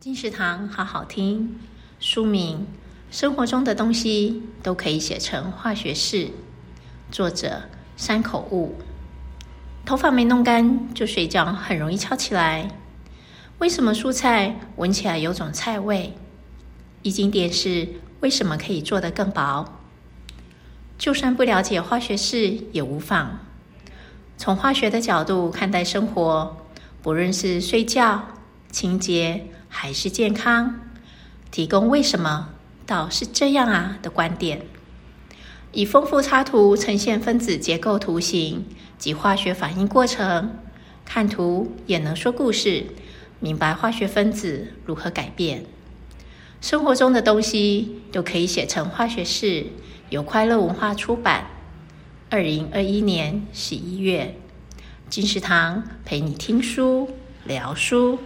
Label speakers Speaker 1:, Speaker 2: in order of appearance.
Speaker 1: 金石堂好好听，书名：生活中的东西都可以写成化学式。作者：山口悟。头发没弄干就睡觉，很容易翘起来。为什么蔬菜闻起来有种菜味？一经电视为什么可以做得更薄？就算不了解化学式也无妨。从化学的角度看待生活，不论是睡觉、清洁。还是健康，提供为什么倒是这样啊的观点，以丰富插图呈现分子结构图形及化学反应过程，看图也能说故事，明白化学分子如何改变。生活中的东西都可以写成化学式，由快乐文化出版，二零二一年十一月。金石堂陪你听书聊书。